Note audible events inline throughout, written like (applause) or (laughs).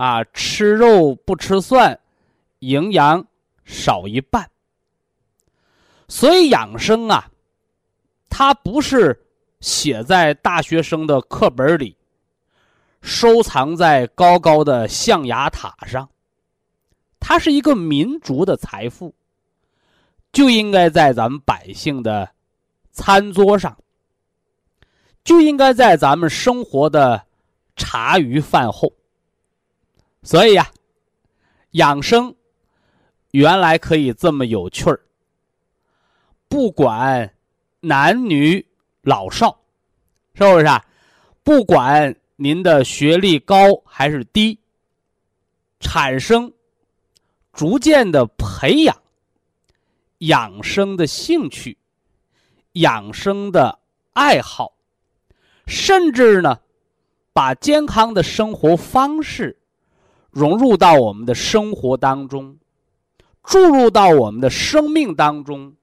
啊，吃肉不吃蒜，营养少一半。所以养生啊，它不是写在大学生的课本里，收藏在高高的象牙塔上。它是一个民族的财富，就应该在咱们百姓的餐桌上，就应该在咱们生活的茶余饭后。所以呀，养生原来可以这么有趣儿。不管男女老少，是不是啊？不管您的学历高还是低，产生逐渐的培养养生的兴趣、养生的爱好，甚至呢，把健康的生活方式。融入到我们的生活当中，注入到我们的生命当中，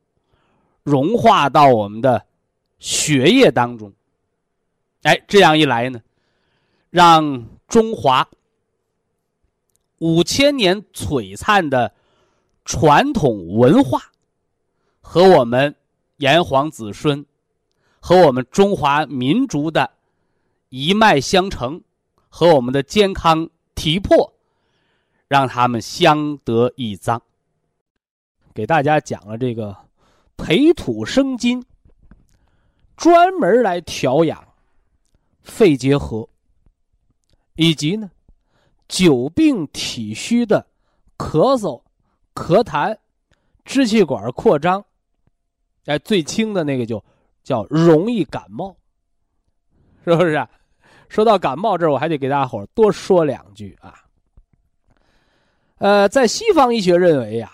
融化到我们的血液当中。哎，这样一来呢，让中华五千年璀璨的传统文化和我们炎黄子孙和我们中华民族的一脉相承和我们的健康体魄。让他们相得益彰。给大家讲了这个培土生金，专门来调养肺结核，以及呢久病体虚的咳嗽、咳痰、支气管扩张，哎，最轻的那个就叫容易感冒，是不是？啊说到感冒这儿，我还得给大家伙多说两句啊。呃，在西方医学认为呀，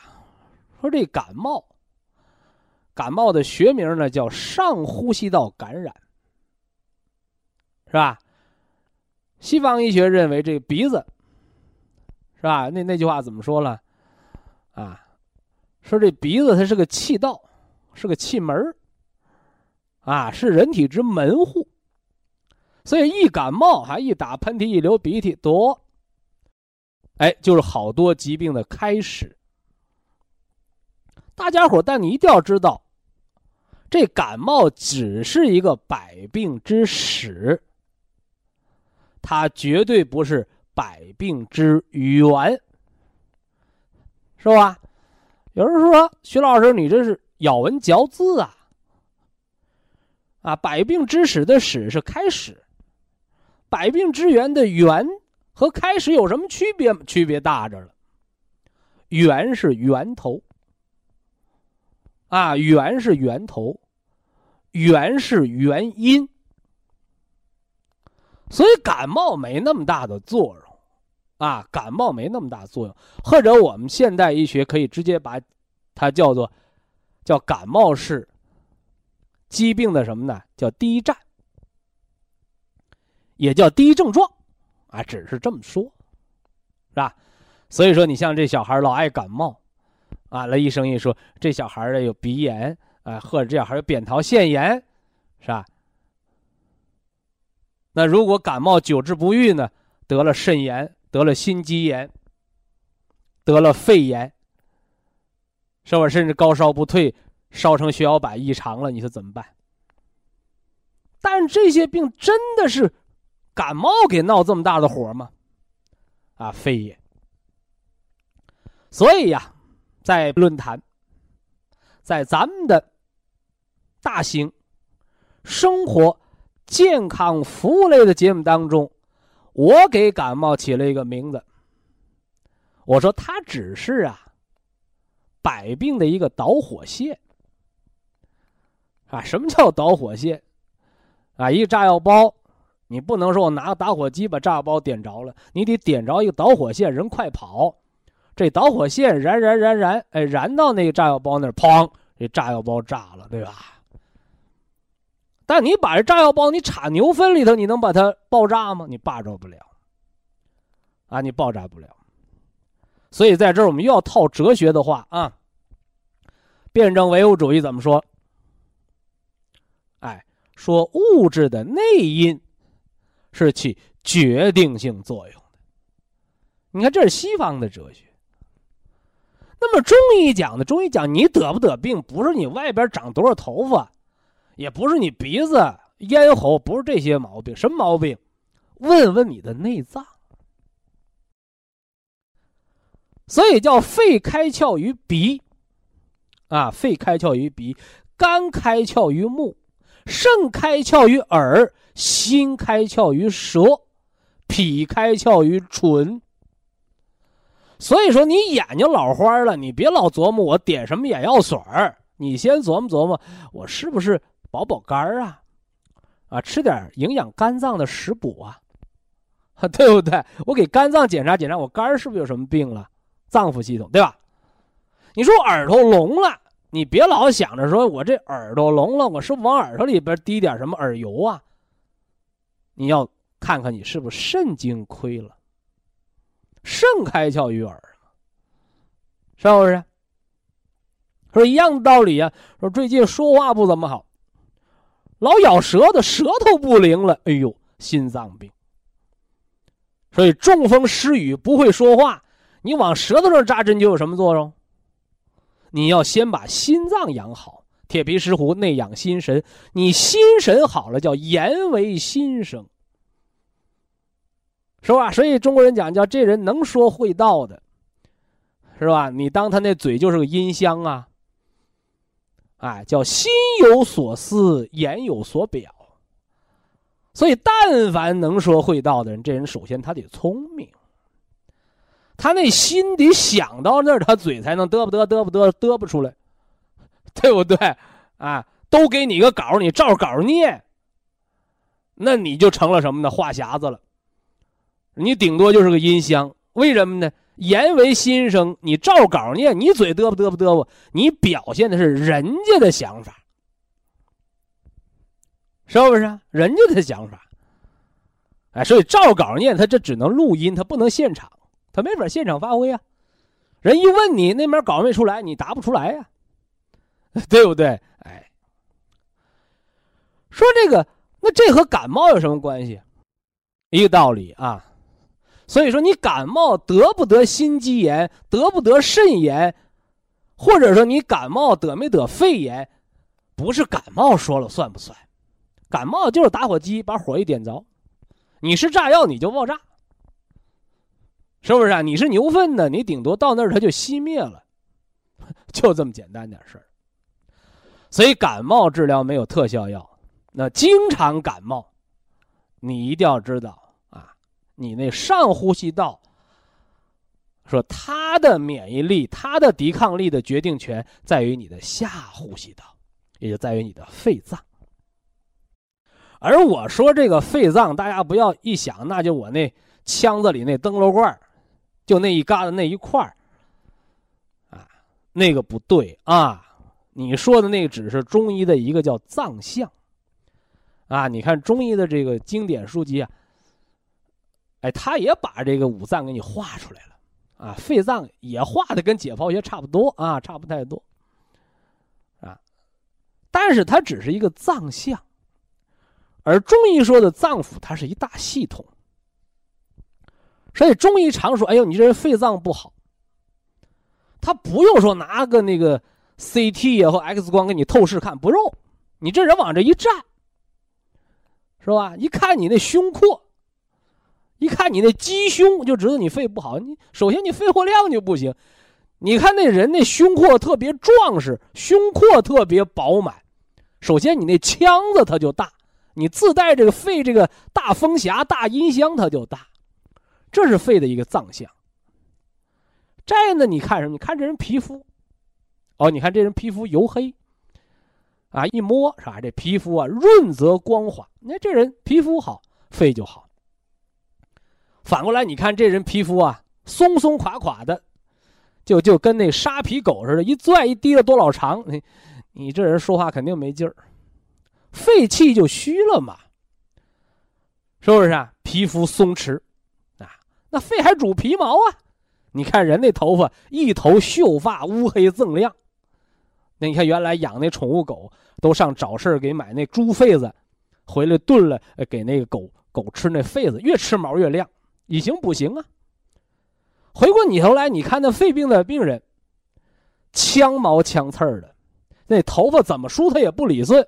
说这感冒，感冒的学名呢叫上呼吸道感染，是吧？西方医学认为这鼻子，是吧？那那句话怎么说了？啊，说这鼻子它是个气道，是个气门啊，是人体之门户，所以一感冒还一打喷嚏一流鼻涕多。哎，就是好多疾病的开始。大家伙但你一定要知道，这感冒只是一个百病之始，它绝对不是百病之源，是吧？有人说徐老师，你这是咬文嚼字啊！啊，百病之始的始是开始，百病之源的源。和开始有什么区别？区别大着了，源是源头。啊，源是源头，源是原因，所以感冒没那么大的作用，啊，感冒没那么大作用，或者我们现代医学可以直接把它叫做叫感冒是疾病的什么呢？叫第一站，也叫第一症状，啊，只是这么说，是吧？所以说，你像这小孩老爱感冒。啊，那医生一说，这小孩儿有鼻炎啊，或者这小孩有扁桃腺炎，是吧？那如果感冒久治不愈呢，得了肾炎，得了心肌炎，得了肺炎，是吧？甚至高烧不退，烧成血小板异常了，你说怎么办？但这些病真的是感冒给闹这么大的火吗？啊，非也。所以呀。在论坛，在咱们的大型生活健康服务类的节目当中，我给感冒起了一个名字。我说它只是啊，百病的一个导火线啊。什么叫导火线？啊，一个炸药包，你不能说我拿个打火机把炸药包点着了，你得点着一个导火线，人快跑。这导火线燃燃燃燃，哎，燃到那个炸药包那儿，砰，这炸药包炸了，对吧？但你把这炸药包你插牛粪里头，你能把它爆炸吗？你爆炸不了，啊，你爆炸不了。所以在这儿我们又要套哲学的话啊，辩证唯物主义怎么说？哎，说物质的内因是起决定性作用的。你看，这是西方的哲学。那么中医讲的，中医讲你得不得病，不是你外边长多少头发，也不是你鼻子、咽喉，不是这些毛病，什么毛病？问问你的内脏。所以叫肺开窍于鼻，啊，肺开窍于鼻，肝开窍于目，肾开窍于耳，心开窍于舌，脾开窍于唇。所以说，你眼睛老花了，你别老琢磨我点什么眼药水儿，你先琢磨琢磨，我是不是保保肝儿啊？啊，吃点营养肝脏的食补啊，(laughs) 对不对？我给肝脏检查检查，我肝儿是不是有什么病了？脏腑系统，对吧？你说我耳朵聋了，你别老想着说我这耳朵聋了，我是不是往耳朵里边滴点什么耳油啊？你要看看你是不是肾经亏了。肾开窍于耳，是不是？说一样的道理啊。说最近说话不怎么好，老咬舌头，舌头不灵了。哎呦，心脏病。所以中风失语不会说话，你往舌头上扎针就有什么作用？你要先把心脏养好，铁皮石斛内养心神，你心神好了，叫言为心声。是吧？所以中国人讲叫这人能说会道的，是吧？你当他那嘴就是个音箱啊，哎，叫心有所思，言有所表。所以，但凡能说会道的人，这人首先他得聪明，他那心得想到那儿，他嘴才能嘚不嘚嘚不嘚嘚不出来，(laughs) 对不对？啊，都给你个稿，你照稿念，那你就成了什么呢？话匣子了。你顶多就是个音箱，为什么呢？言为心声，你照稿念，你嘴嘚啵嘚啵嘚啵，你表现的是人家的想法，是不是？人家的想法。哎，所以照稿念，他这只能录音，他不能现场，他没法现场发挥啊。人一问你那边稿没出来，你答不出来呀，(laughs) 对不对？哎，说这个，那这和感冒有什么关系？一个道理啊。所以说，你感冒得不得心肌炎，得不得肾炎，或者说你感冒得没得肺炎，不是感冒说了算不算？感冒就是打火机把火一点着，你是炸药你就爆炸，是不是啊？你是牛粪呢，你顶多到那儿它就熄灭了，(laughs) 就这么简单点事儿。所以感冒治疗没有特效药，那经常感冒，你一定要知道啊。你那上呼吸道说它的免疫力、它的抵抗力的决定权在于你的下呼吸道，也就在于你的肺脏。而我说这个肺脏，大家不要一想，那就我那腔子里那灯笼罐就那一疙瘩那一块啊，那个不对啊。你说的那个只是中医的一个叫脏象，啊，你看中医的这个经典书籍啊，哎，他也把这个五脏给你画出来了，啊，肺脏也画的跟解剖学差不多啊，差不太多，啊，但是它只是一个脏象，而中医说的脏腑，它是一大系统，所以中医常说，哎呦，你这人肺脏不好，他不用说拿个那个。CT 呀和 X 光给你透视看不用，你这人往这一站，是吧？一看你那胸廓，一看你那鸡胸，就知道你肺不好。你首先你肺活量就不行，你看那人那胸廓特别壮实，胸廓特别饱满。首先你那腔子它就大，你自带这个肺这个大风匣、大音箱它就大，这是肺的一个脏象。再呢，你看什么？你看这人皮肤。哦，你看这人皮肤黝黑，啊，一摸是吧？这皮肤啊润泽光滑，那这人皮肤好，肺就好。反过来，你看这人皮肤啊松松垮垮的，就就跟那沙皮狗似的，一拽一提了多老长，你你这人说话肯定没劲儿，肺气就虚了嘛，是不是啊？皮肤松弛，啊，那肺还主皮毛啊，你看人那头发一头秀发乌黑锃亮。你看，原来养那宠物狗都上早市给买那猪肺子，回来炖了给那个狗狗吃那肺子，越吃毛越亮。以形补形啊。回过你头来，你看那肺病的病人，枪毛枪刺儿的，那头发怎么梳它也不理顺，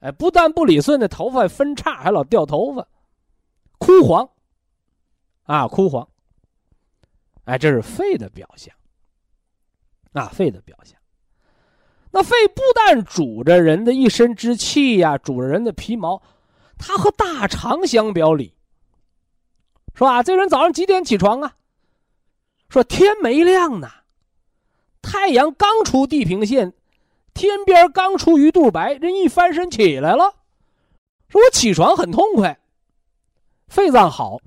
哎，不但不理顺，那头发还分叉，还老掉头发，枯黄，啊，枯黄。哎，这是肺的表象，啊，肺的表象。那肺不但主着人的一身之气呀，主着人的皮毛，它和大肠相表里，是吧？这人早上几点起床啊？说天没亮呢，太阳刚出地平线，天边刚出鱼肚白，人一翻身起来了，说我起床很痛快，肺脏好，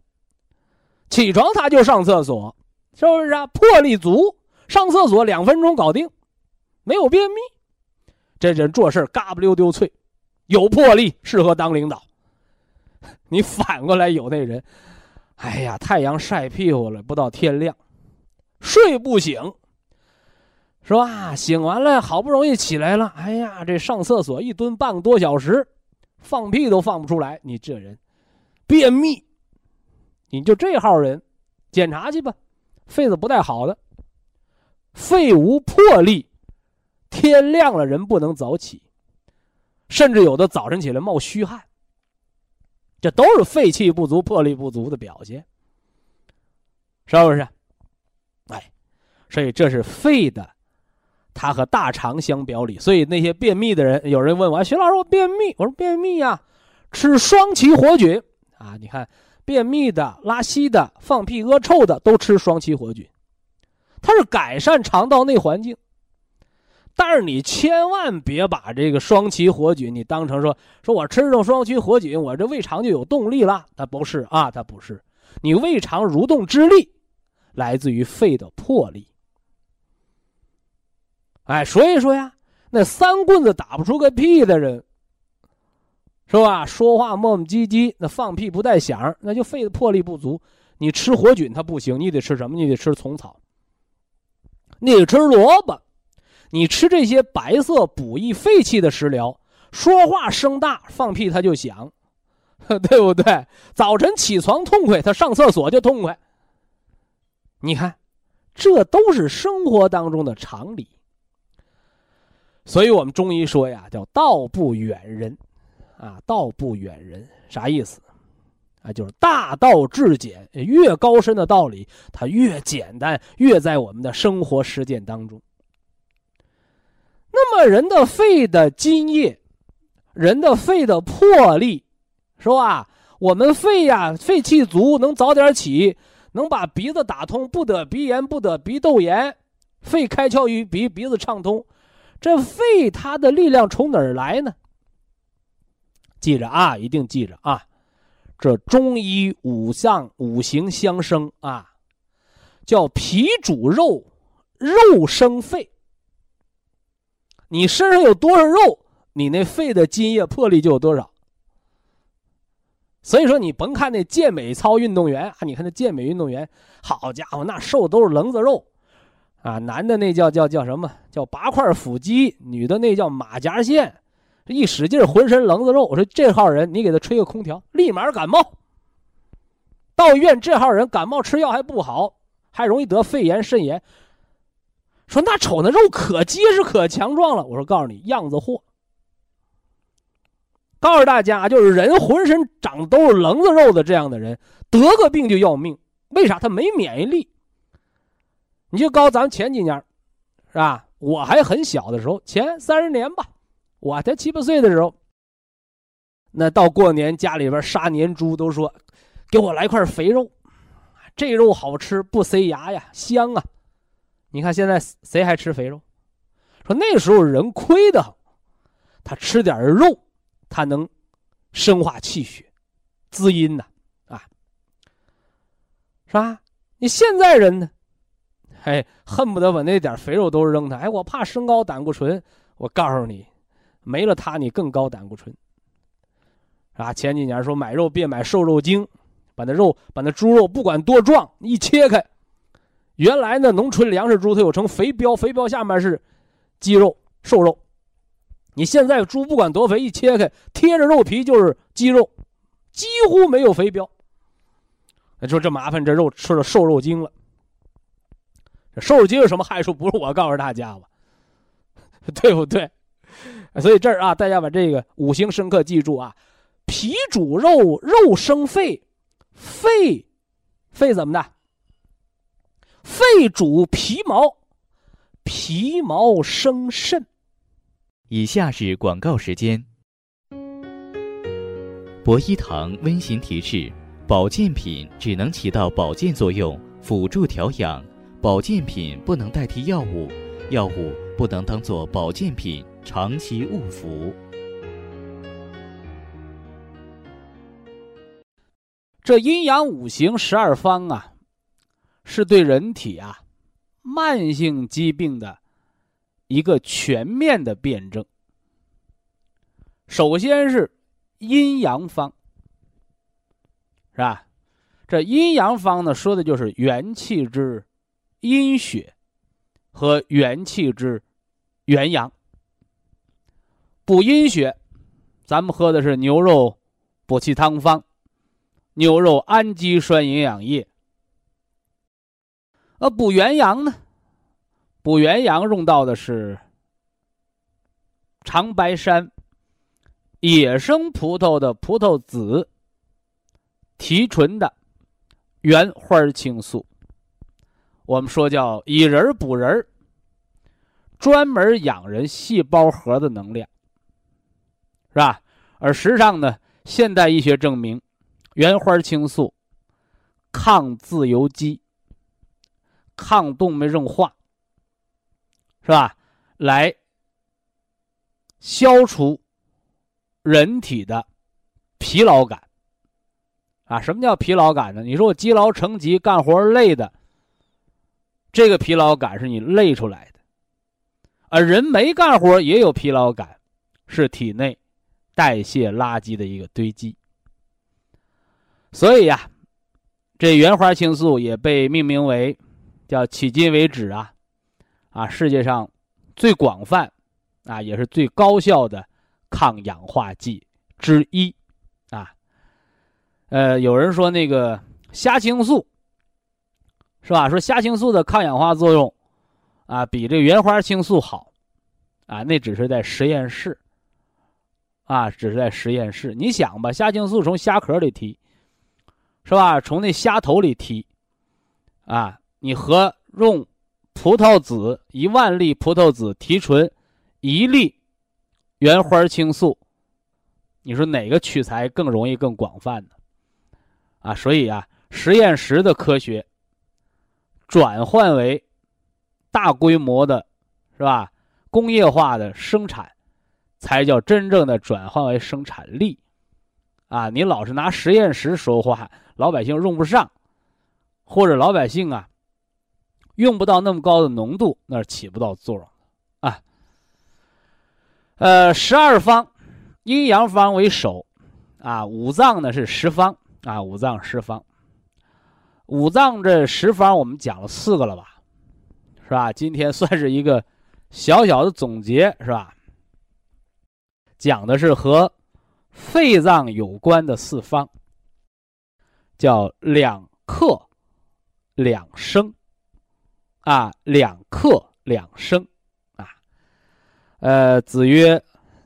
起床他就上厕所，是不是啊？魄力足，上厕所两分钟搞定。没有便秘，这人做事嘎不溜丢脆，有魄力，适合当领导。(laughs) 你反过来有那人，哎呀，太阳晒屁股了，不到天亮，睡不醒，是吧？醒完了，好不容易起来了，哎呀，这上厕所一蹲半个多小时，放屁都放不出来。你这人，便秘，你就这号人，检查去吧，肺子不太好的，肺无魄力。天亮了，人不能早起，甚至有的早晨起来冒虚汗，这都是肺气不足、魄力不足的表现，是不是？哎，所以这是肺的，它和大肠相表里。所以那些便秘的人，有人问我：“徐老师，我便秘。”我说：“便秘呀，吃双歧活菌啊！你看，便秘的、拉稀的、放屁屙臭的，都吃双歧活菌，它是改善肠道内环境。”但是你千万别把这个双歧活菌你当成说说我吃上双歧活菌，我这胃肠就有动力了。它不是啊，它不是。你胃肠蠕动之力来自于肺的魄力。哎，所以说呀，那三棍子打不出个屁的人，是吧？说话磨磨唧唧，那放屁不带响，那就肺的魄力不足。你吃活菌它不行，你得吃什么？你得吃虫草，你得吃萝卜。你吃这些白色补益肺气的食疗，说话声大，放屁它就响，(laughs) 对不对？早晨起床痛快，他上厕所就痛快。你看，这都是生活当中的常理。所以我们中医说呀，叫“道不远人”，啊，“道不远人”啥意思？啊，就是大道至简，越高深的道理，它越简单，越在我们的生活实践当中。那么人的肺的津液，人的肺的魄力，是吧？我们肺呀，肺气足，能早点起，能把鼻子打通，不得鼻炎，不得鼻窦炎，肺开窍于鼻，鼻子畅通。这肺它的力量从哪儿来呢？记着啊，一定记着啊！这中医五脏五行相生啊，叫脾主肉，肉生肺。你身上有多少肉，你那肺的津液魄力就有多少。所以说，你甭看那健美操运动员啊，你看那健美运动员，好家伙，那瘦都是棱子肉，啊，男的那叫叫叫什么？叫八块腹肌，女的那叫马甲线，这一使劲浑身棱子肉。我说这号人，你给他吹个空调，立马感冒。到医院，这号人感冒吃药还不好，还容易得肺炎、肾炎。说那瞅那肉可结实可强壮了，我说告诉你样子货。告诉大家，就是人浑身长都是棱子肉的这样的人，得个病就要命。为啥？他没免疫力。你就告诉咱前几年，是吧？我还很小的时候，前三十年吧，我才七八岁的时候，那到过年家里边杀年猪，都说给我来块肥肉，这肉好吃，不塞牙呀，香啊。你看现在谁还吃肥肉？说那时候人亏的，他吃点肉，他能生化气血、滋阴呐，啊，是吧？你现在人呢？哎，恨不得把那点肥肉都扔他。哎，我怕升高胆固醇。我告诉你，没了它，你更高胆固醇。啊，前几年说买肉别买瘦肉精，把那肉，把那猪肉不管多壮，一切开。原来呢，农村粮食猪它有成肥膘，肥膘下面是肌肉、瘦肉。你现在猪不管多肥，一切开贴着肉皮就是肌肉，几乎没有肥膘。你说这麻烦，这肉吃了瘦肉精了。瘦肉精有什么害处？不是我告诉大家吧，(laughs) 对不对？所以这儿啊，大家把这个五行深刻记住啊：脾主肉，肉生肺，肺，肺怎么的？肺主皮毛，皮毛生肾。以下是广告时间。博一堂温馨提示：保健品只能起到保健作用，辅助调养；保健品不能代替药物，药物不能当做保健品长期误服。这阴阳五行十二方啊。是对人体啊慢性疾病的一个全面的辩证。首先是阴阳方，是吧？这阴阳方呢，说的就是元气之阴血和元气之元阳。补阴血，咱们喝的是牛肉补气汤方，牛肉氨基酸营养液。那，补元阳呢？补元阳用到的是长白山野生葡萄的葡萄籽提纯的原花青素。我们说叫以人补人，专门养人细胞核的能量，是吧？而实际上呢，现代医学证明，原花青素抗自由基。抗动脉硬化，是吧？来消除人体的疲劳感啊？什么叫疲劳感呢？你说我积劳成疾，干活累的，这个疲劳感是你累出来的，而人没干活也有疲劳感，是体内代谢垃圾的一个堆积。所以呀，这原花青素也被命名为。叫迄今为止啊，啊，世界上最广泛啊，也是最高效的抗氧化剂之一啊。呃，有人说那个虾青素是吧？说虾青素的抗氧化作用啊，比这原花青素好啊。那只是在实验室啊，只是在实验室。你想吧，虾青素从虾壳里提是吧？从那虾头里提啊。你和用葡萄籽一万粒葡萄籽提纯一粒原花青素，你说哪个取材更容易更广泛呢？啊，所以啊，实验室的科学转换为大规模的，是吧？工业化的生产，才叫真正的转换为生产力。啊，你老是拿实验室说话，老百姓用不上，或者老百姓啊用不到那么高的浓度，那是起不到作用啊。呃，十二方，阴阳方为首，啊，五脏呢是十方，啊，五脏十方。五脏这十方我们讲了四个了吧，是吧？今天算是一个小小的总结，是吧？讲的是和。肺脏有关的四方，叫两克两升，啊，两克两升，啊，呃，子曰：“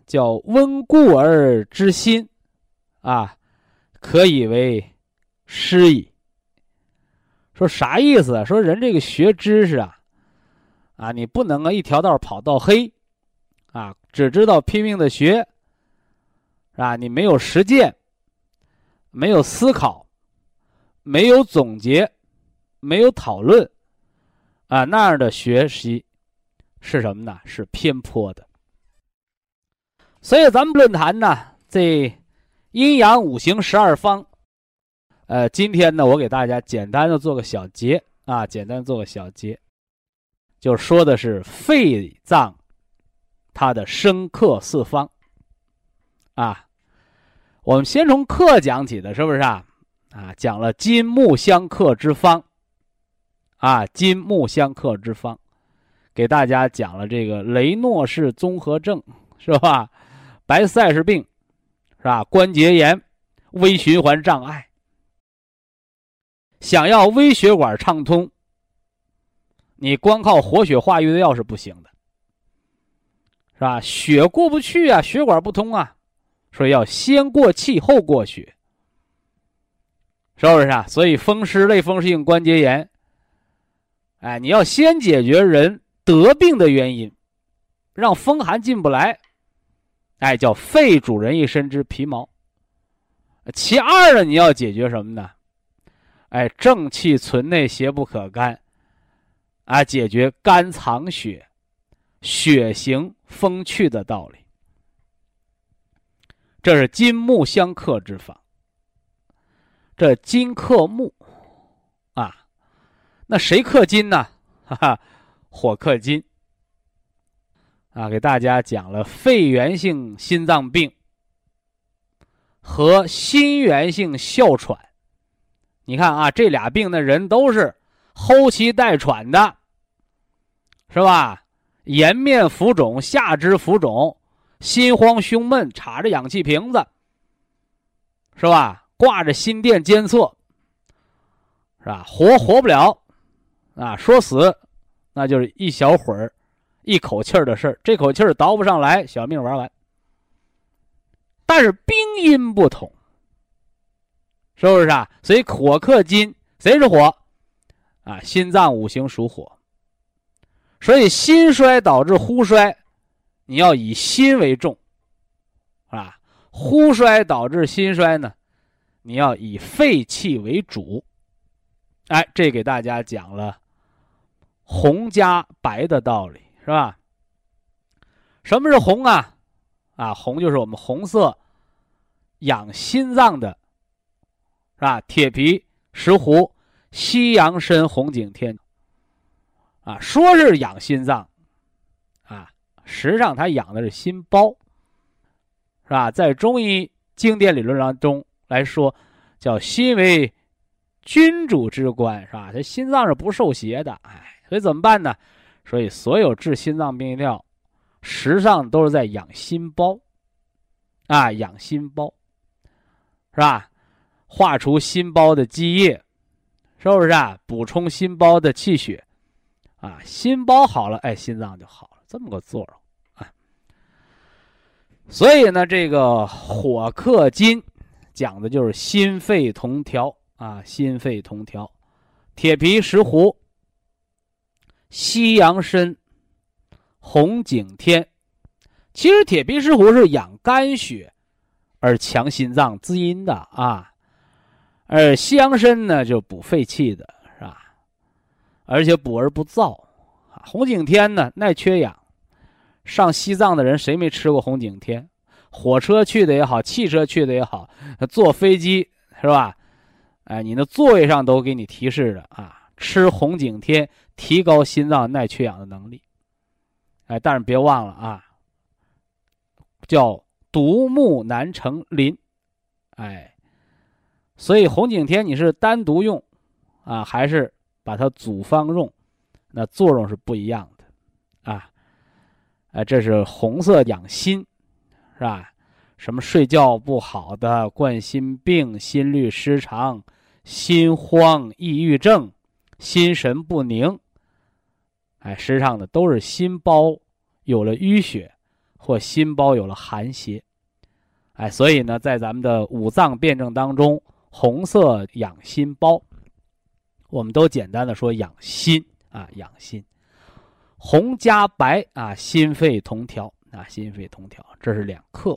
叫温故而知新，啊，可以为师矣。”说啥意思？说人这个学知识啊，啊，你不能啊一条道跑到黑，啊，只知道拼命的学。是吧？你没有实践，没有思考，没有总结，没有讨论，啊，那样的学习是什么呢？是偏颇的。所以咱们论坛呢，这阴阳五行十二方，呃，今天呢，我给大家简单的做个小结啊，简单做个小结，就说的是肺脏它的生克四方，啊。我们先从克讲起的，是不是啊？啊，讲了金木相克之方，啊，金木相克之方，给大家讲了这个雷诺氏综合症，是吧？白塞氏病，是吧？关节炎、微循环障碍，想要微血管畅通，你光靠活血化瘀的药是不行的，是吧？血过不去啊，血管不通啊。所以要先过气后过血，是不是啊？所以风湿类风湿性关节炎，哎，你要先解决人得病的原因，让风寒进不来，哎，叫肺主人一身之皮毛。其二呢，你要解决什么呢？哎，正气存内，邪不可干，啊，解决肝藏血、血行风去的道理。这是金木相克之法。这金克木，那谁克金呢？哈哈，火克金。啊，给大家讲了肺源性心脏病和心源性哮喘。你看啊，这俩病的人都是后期带喘的，是吧？颜面浮肿，下肢浮肿。心慌胸闷，插着氧气瓶子，是吧？挂着心电监测，是吧？活活不了，啊，说死，那就是一小会儿，一口气儿的事儿。这口气儿倒不上来，小命玩完。但是病因不同，是不是啊？所以火克金，谁是火？啊，心脏五行属火，所以心衰导致呼衰。你要以心为重，啊，呼衰导致心衰呢，你要以肺气为主，哎，这给大家讲了红加白的道理，是吧？什么是红啊？啊，红就是我们红色养心脏的，是吧？铁皮石斛、西洋参、红景天，啊，说是养心脏。啊实际上，它养的是心包，是吧？在中医经典理论当中来说，叫心为君主之官，是吧？这心脏是不受邪的，哎，所以怎么办呢？所以所有治心脏病的药，实际上都是在养心包，啊，养心包，是吧？化除心包的积液，是不是啊？补充心包的气血，啊，心包好了，哎，心脏就好了。这么个作用啊，所以呢，这个火克金，讲的就是心肺同调啊，心肺同调。铁皮石斛、西洋参、红景天，其实铁皮石斛是养肝血而强心脏滋阴的啊，而西洋参呢就补肺气的，是吧？而且补而不燥。红景天呢耐缺氧。上西藏的人谁没吃过红景天？火车去的也好，汽车去的也好，坐飞机是吧？哎，你那座位上都给你提示着啊，吃红景天提高心脏耐缺氧的能力。哎，但是别忘了啊，叫独木难成林。哎，所以红景天你是单独用啊，还是把它组方用，那作用是不一样的啊。哎，这是红色养心，是吧？什么睡觉不好的、冠心病、心律失常、心慌、抑郁症、心神不宁，哎，实际上呢都是心包有了淤血，或心包有了寒邪，哎，所以呢，在咱们的五脏辩证当中，红色养心包，我们都简单的说养心啊，养心。红加白啊，心肺同调啊，心肺同调，这是两克。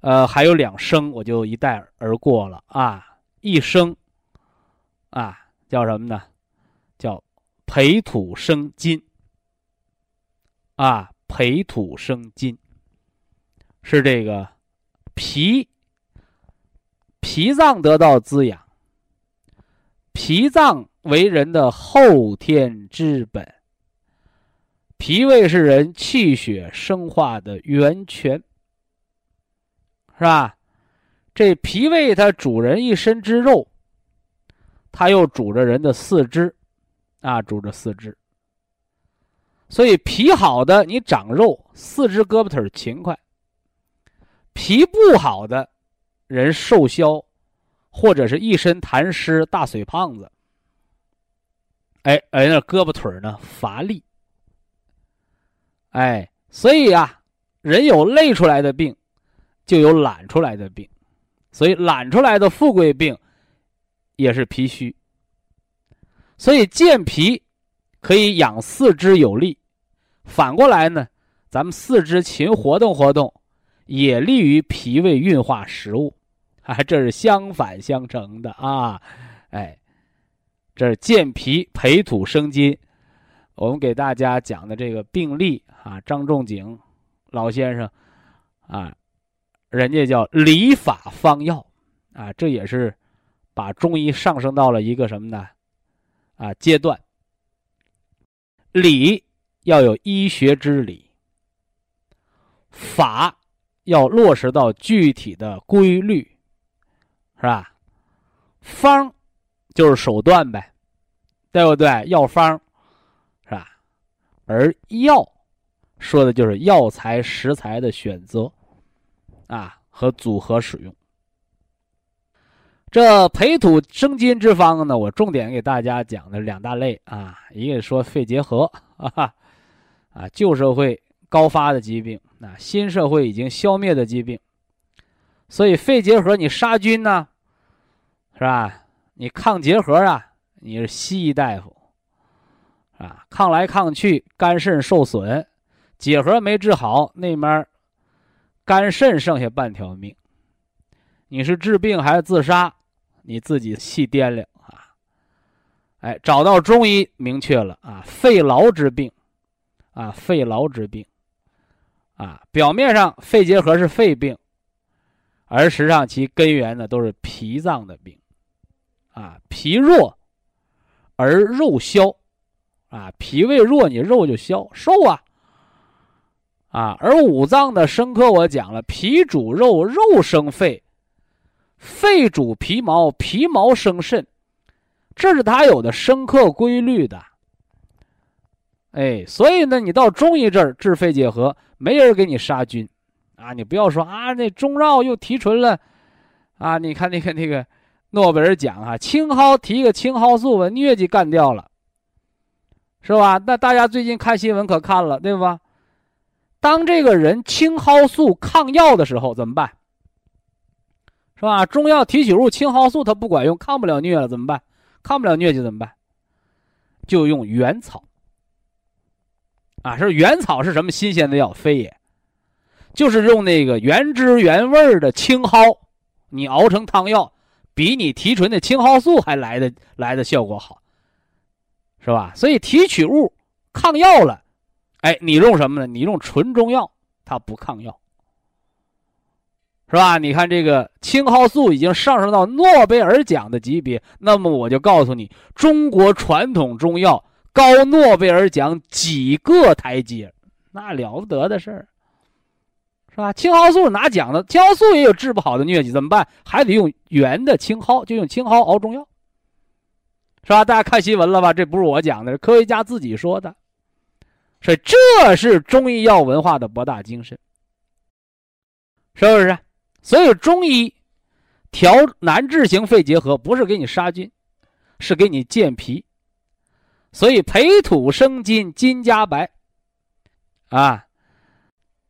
呃，还有两升，我就一带而过了啊。一升啊，叫什么呢？培土生金。啊，培土生金。是这个脾脾脏得到滋养，脾脏为人的后天之本。脾胃是人气血生化的源泉，是吧？这脾胃它主人一身之肉，它又主着人的四肢，啊，主着四肢。所以脾好的，你长肉，四肢胳膊腿勤快；脾不好的，人瘦削，或者是一身痰湿、大水胖子。哎，哎那胳膊腿呢乏力。哎，所以啊，人有累出来的病，就有懒出来的病，所以懒出来的富贵病，也是脾虚。所以健脾可以养四肢有力，反过来呢，咱们四肢勤活动活动，也利于脾胃运化食物，啊，这是相反相成的啊，哎，这是健脾培土生金。我们给大家讲的这个病例啊，张仲景老先生啊，人家叫理法方药啊，这也是把中医上升到了一个什么呢？啊，阶段。理要有医学之理，法要落实到具体的规律，是吧？方就是手段呗，对不对？药方是吧。而药，说的就是药材食材的选择，啊和组合使用。这培土生金之方呢，我重点给大家讲的两大类啊，一个说肺结核啊，啊旧社会高发的疾病，啊新社会已经消灭的疾病，所以肺结核你杀菌呢，是吧？你抗结核啊，你是西医大夫。啊，抗来抗去，肝肾受损，结核没治好，那面肝肾剩下半条命。你是治病还是自杀？你自己细掂量啊！哎，找到中医明确了啊，肺痨之病，啊，肺痨之病，啊，表面上肺结核是肺病，而实际上其根源呢都是脾脏的病，啊，脾弱而肉消。啊，脾胃弱，你肉就消瘦啊。啊，而五脏的生科我讲了，脾主肉，肉生肺；肺主皮毛，皮毛生肾，这是它有的生克规律的。哎，所以呢，你到中医这儿治肺结核，没人给你杀菌，啊，你不要说啊，那中药又提纯了，啊，你看那个那个诺贝尔奖啊，青蒿提个青蒿素把疟疾干掉了。是吧？那大家最近看新闻可看了，对吧？当这个人青蒿素抗药的时候怎么办？是吧？中药提取物青蒿素它不管用，抗不了疟了怎么办？抗不了疟疾怎么办？就用原草。啊，是原草是什么新鲜的药？非也，就是用那个原汁原味的青蒿，你熬成汤药，比你提纯的青蒿素还来的来的效果好，是吧？所以提取物抗药了，哎，你用什么呢？你用纯中药，它不抗药，是吧？你看这个青蒿素已经上升到诺贝尔奖的级别，那么我就告诉你，中国传统中药高诺贝尔奖几个台阶，那了不得的事儿。是吧？青蒿素拿奖的，青蒿素也有治不好的疟疾，怎么办？还得用原的青蒿，就用青蒿熬中药，是吧？大家看新闻了吧？这不是我讲的，是科学家自己说的，所以这是中医药文化的博大精深，是不是？所以中医调难治型肺结核不是给你杀菌，是给你健脾，所以培土生金，金加白，啊。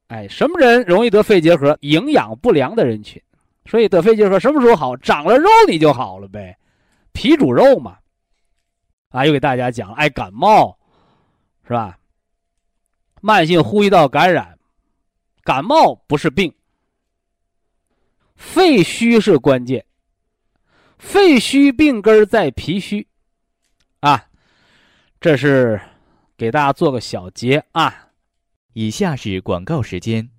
哎，什么人容易得肺结核？营养不良的人群，所以得肺结核什么时候好？长了肉你就好了呗，脾主肉嘛。啊，又给大家讲了，爱感冒，是吧？慢性呼吸道感染，感冒不是病，肺虚是关键，肺虚病根在脾虚，啊，这是给大家做个小结啊。以下是广告时间。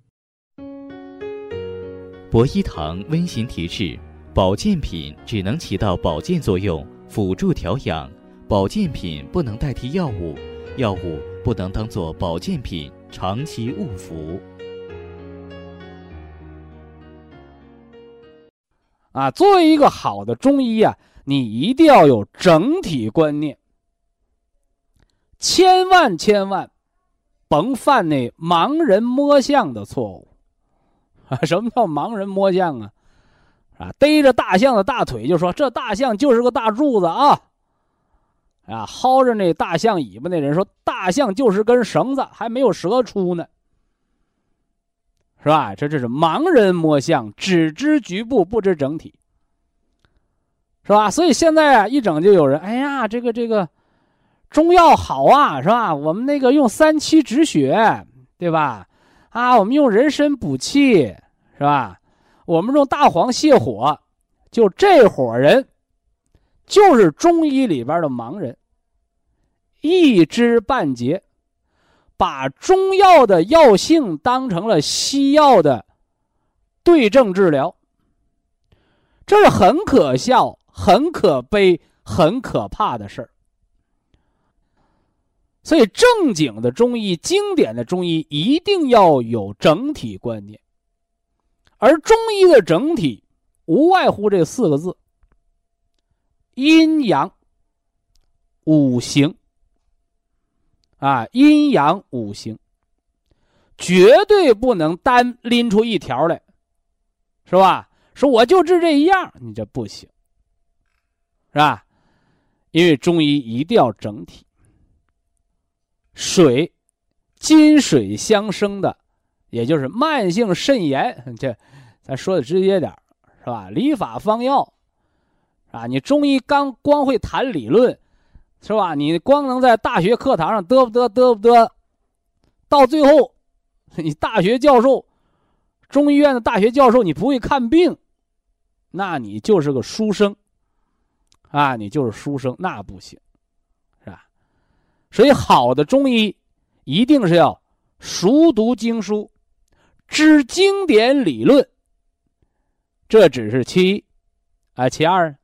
博一堂温馨提示：保健品只能起到保健作用，辅助调养；保健品不能代替药物，药物不能当做保健品长期误服。啊，作为一个好的中医啊，你一定要有整体观念，千万千万。甭犯那盲人摸象的错误，啊！什么叫盲人摸象啊？啊，逮着大象的大腿就说这大象就是个大柱子啊！啊，薅着那大象尾巴那人说大象就是根绳子，还没有蛇出呢，是吧？这这是盲人摸象，只知局部不知整体，是吧？所以现在啊，一整就有人，哎呀，这个这个。中药好啊，是吧？我们那个用三七止血，对吧？啊，我们用人参补气，是吧？我们用大黄泻火，就这伙人，就是中医里边的盲人，一知半解，把中药的药性当成了西药的对症治疗，这是很可笑、很可悲、很可怕的事儿。所以，正经的中医、经典的中医一定要有整体观念，而中医的整体无外乎这四个字：阴阳、五行。啊，阴阳五行，绝对不能单拎出一条来，是吧？说我就治这一样，你这不行，是吧？因为中医一定要整体。水，金水相生的，也就是慢性肾炎。这，咱说的直接点是吧？理法方药，啊，你中医刚光会谈理论，是吧？你光能在大学课堂上嘚不嘚嘚不嘚，到最后，你大学教授，中医院的大学教授，你不会看病，那你就是个书生，啊，你就是书生，那不行。是吧所以，好的中医一定是要熟读经书，知经典理论。这只是其一，啊，其二，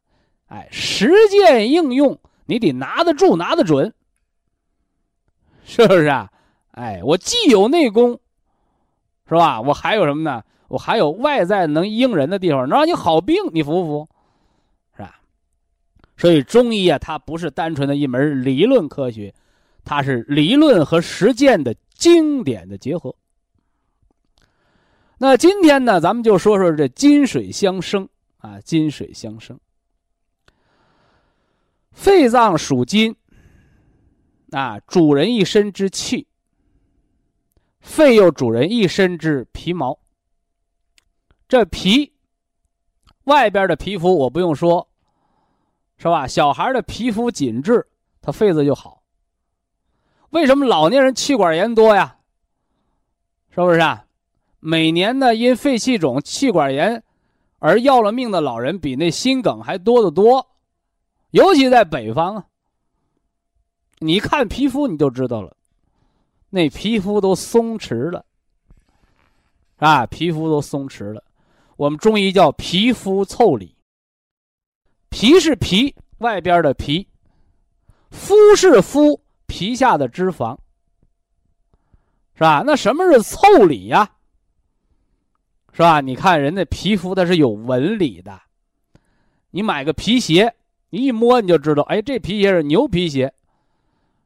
哎，实践应用你得拿得住、拿得准，是不是啊？哎，我既有内功，是吧？我还有什么呢？我还有外在能应人的地方，能让你好病，你服不服？是吧？所以，中医啊，它不是单纯的一门理论科学。它是理论和实践的经典的结合。那今天呢，咱们就说说这金水相生啊，金水相生。肺脏属金，啊，主人一身之气；肺又主人一身之皮毛。这皮，外边的皮肤我不用说，是吧？小孩的皮肤紧致，他肺子就好。为什么老年人气管炎多呀？是不是啊？每年呢，因肺气肿、气管炎，而要了命的老人比那心梗还多得多，尤其在北方啊。你看皮肤你就知道了，那皮肤都松弛了，啊，皮肤都松弛了。我们中医叫皮肤腠理，皮是皮外边的皮，肤是肤皮下的脂肪，是吧？那什么是腠理呀？是吧？你看人的皮肤它是有纹理的，你买个皮鞋，你一摸你就知道，哎，这皮鞋是牛皮鞋。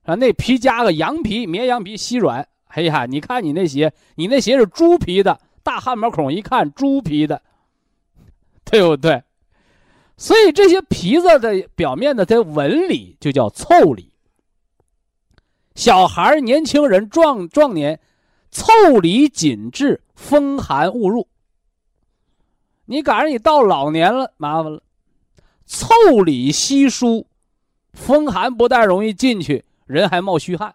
啊，那皮加个羊皮、绵羊皮，稀软。哎呀，你看你那鞋，你那鞋是猪皮的，大汗毛孔，一看猪皮的，对不对？所以这些皮子的表面的这纹理就叫凑理。小孩、年轻人、壮壮年，凑理紧致，风寒勿入。你赶上你到老年了，麻烦了，腠理稀疏，风寒不但容易进去。人还冒虚汗，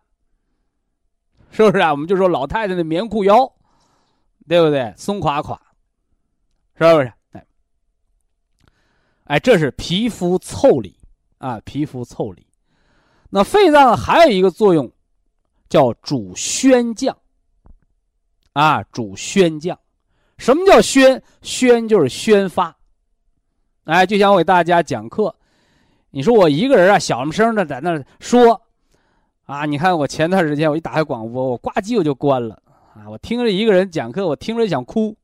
是不是啊？我们就说老太太的棉裤腰，对不对？松垮垮，是不是？哎，哎，这是皮肤腠理啊，皮肤腠理。那肺脏还有一个作用，叫主宣降啊，主宣降。什么叫宣？宣就是宣发。哎，就像我给大家讲课，你说我一个人啊，小声的在那说。啊！你看我前段时间我一打开广播，我呱唧我就关了啊！我听着一个人讲课，我听着想哭。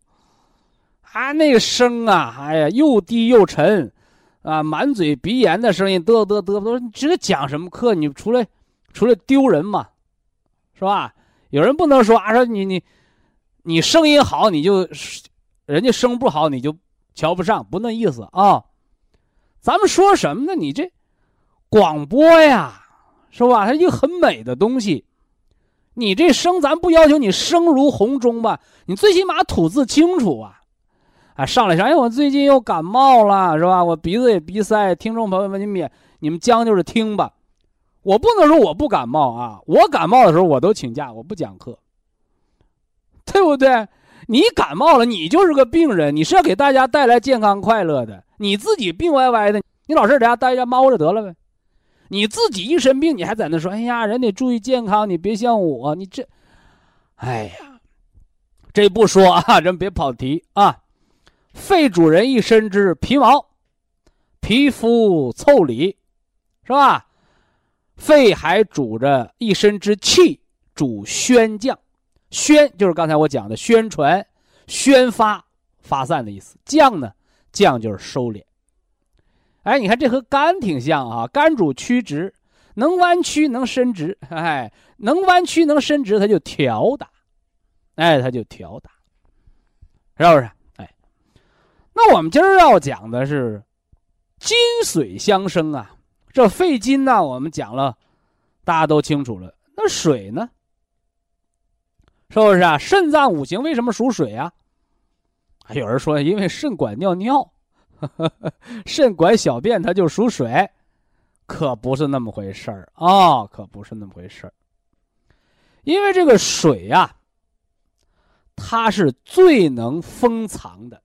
啊，那个声啊，哎呀，又低又沉，啊，满嘴鼻炎的声音，嘚嘚嘚嘚。你这讲什么课？你出来，出来丢人嘛，是吧？有人不能说啊，说你你，你声音好你就，人家声不好你就瞧不上，不那意思啊。咱们说什么呢？你这广播呀。是吧？它一个很美的东西，你这声咱不要求你声如洪钟吧？你最起码吐字清楚啊！啊，上来说，哎，我最近又感冒了，是吧？我鼻子也鼻塞。听众朋友们，你免你们将就着听吧。我不能说我不感冒啊，我感冒的时候我都请假，我不讲课，对不对？你感冒了，你就是个病人，你是要给大家带来健康快乐的，你自己病歪歪的，你老是在家待着猫着得了呗。你自己一生病，你还在那说：“哎呀，人得注意健康，你别像我，你这……哎呀，这不说啊，人别跑题啊。肺主人一身之皮毛，皮肤腠理，是吧？肺还主着一身之气，主宣降。宣就是刚才我讲的宣传、宣发、发散的意思。降呢，降就是收敛。”哎，你看这和肝挺像啊，肝主曲直，能弯曲能伸直，哎，能弯曲能伸直，它就调打，哎，它就调打，是不是？哎，那我们今儿要讲的是金水相生啊，这肺金呢，我们讲了，大家都清楚了。那水呢？是不是啊？肾脏五行为什么属水啊？有人说，因为肾管尿尿。(laughs) 肾管小便，它就属水，可不是那么回事儿啊！可不是那么回事儿。因为这个水呀，它是最能封藏的。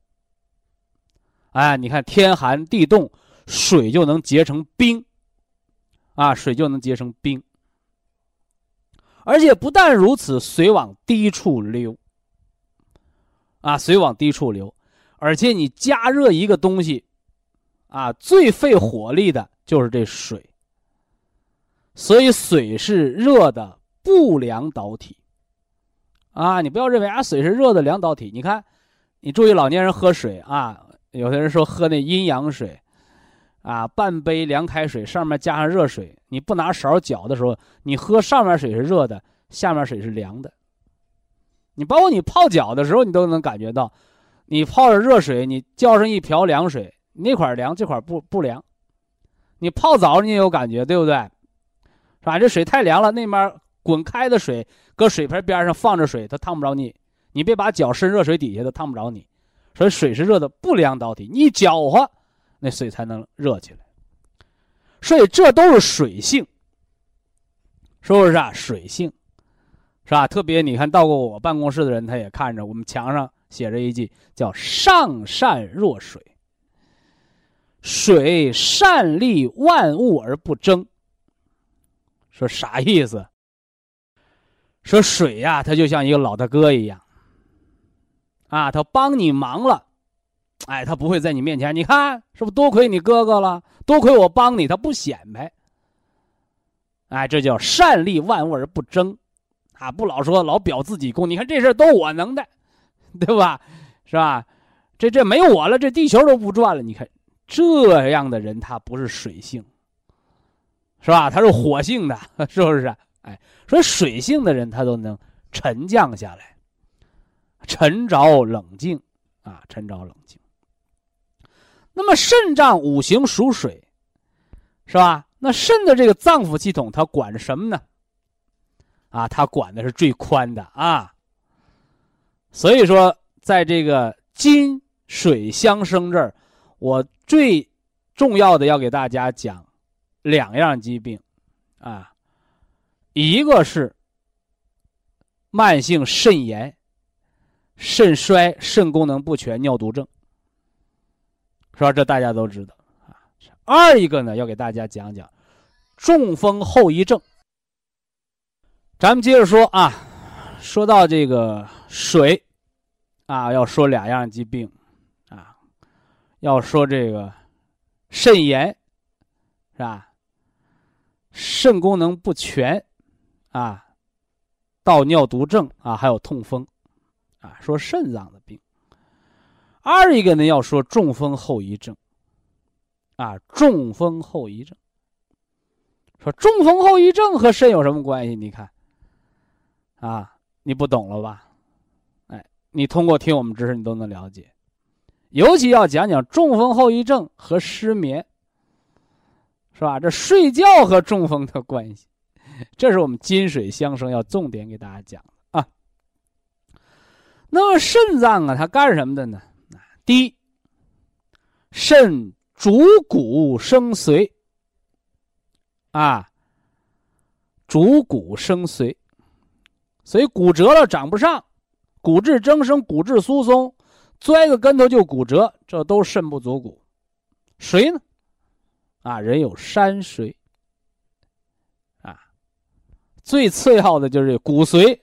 哎，你看天寒地冻，水就能结成冰，啊，水就能结成冰。而且不但如此，水往低处流，啊，水往低处流。而且你加热一个东西，啊，最费火力的就是这水。所以水是热的不良导体。啊，你不要认为啊，水是热的良导体。你看，你注意老年人喝水啊，有的人说喝那阴阳水，啊，半杯凉开水上面加上热水，你不拿勺搅的时候，你喝上面水是热的，下面水是凉的。你包括你泡脚的时候，你都能感觉到。你泡着热水，你浇上一瓢凉水，那块凉，这块不不凉。你泡澡你也有感觉，对不对？是吧？这水太凉了，那面滚开的水搁水盆边上放着水，它烫不着你。你别把脚伸热水底下，它烫不着你。所以水是热的不凉导体，你搅和，那水才能热起来。所以这都是水性，是不是啊？水性，是吧？特别你看到过我办公室的人，他也看着我们墙上。写着一句叫“上善若水”，水善利万物而不争。说啥意思？说水呀，它就像一个老大哥一样，啊，他帮你忙了，哎，他不会在你面前，你看是不是多亏你哥哥了？多亏我帮你，他不显摆。哎，这叫善利万物而不争，啊，不老说老表自己功。你看这事都我能的，对吧？是吧？这这没我了，这地球都不转了。你看这样的人，他不是水性，是吧？他是火性的，是不是？哎，说水性的人，他都能沉降下来，沉着冷静啊，沉着冷静。那么肾脏五行属水，是吧？那肾的这个脏腑系统，它管什么呢？啊，它管的是最宽的啊。所以说，在这个金水相生这儿，我最重要的要给大家讲两样疾病啊，一个是慢性肾炎、肾衰、肾功能不全、尿毒症，是吧？这大家都知道啊。二一个呢，要给大家讲讲中风后遗症。咱们接着说啊，说到这个水啊，要说两样疾病啊，要说这个肾炎是吧？肾功能不全啊，到尿毒症啊，还有痛风啊，说肾脏的病。二一个呢，要说中风后遗症。啊，中风后遗症。说中风后遗症和肾有什么关系？你看，啊，你不懂了吧？哎，你通过听我们知识，你都能了解。尤其要讲讲中风后遗症和失眠，是吧？这睡觉和中风的关系，这是我们金水相生要重点给大家讲的啊。那么肾脏啊，它干什么的呢？第一，肾。主骨生髓，啊，主骨生髓，所以骨折了长不上，骨质增生、骨质疏松，摔个跟头就骨折，这都肾不足骨。髓呢？啊，人有山髓，啊，最次要的就是骨髓，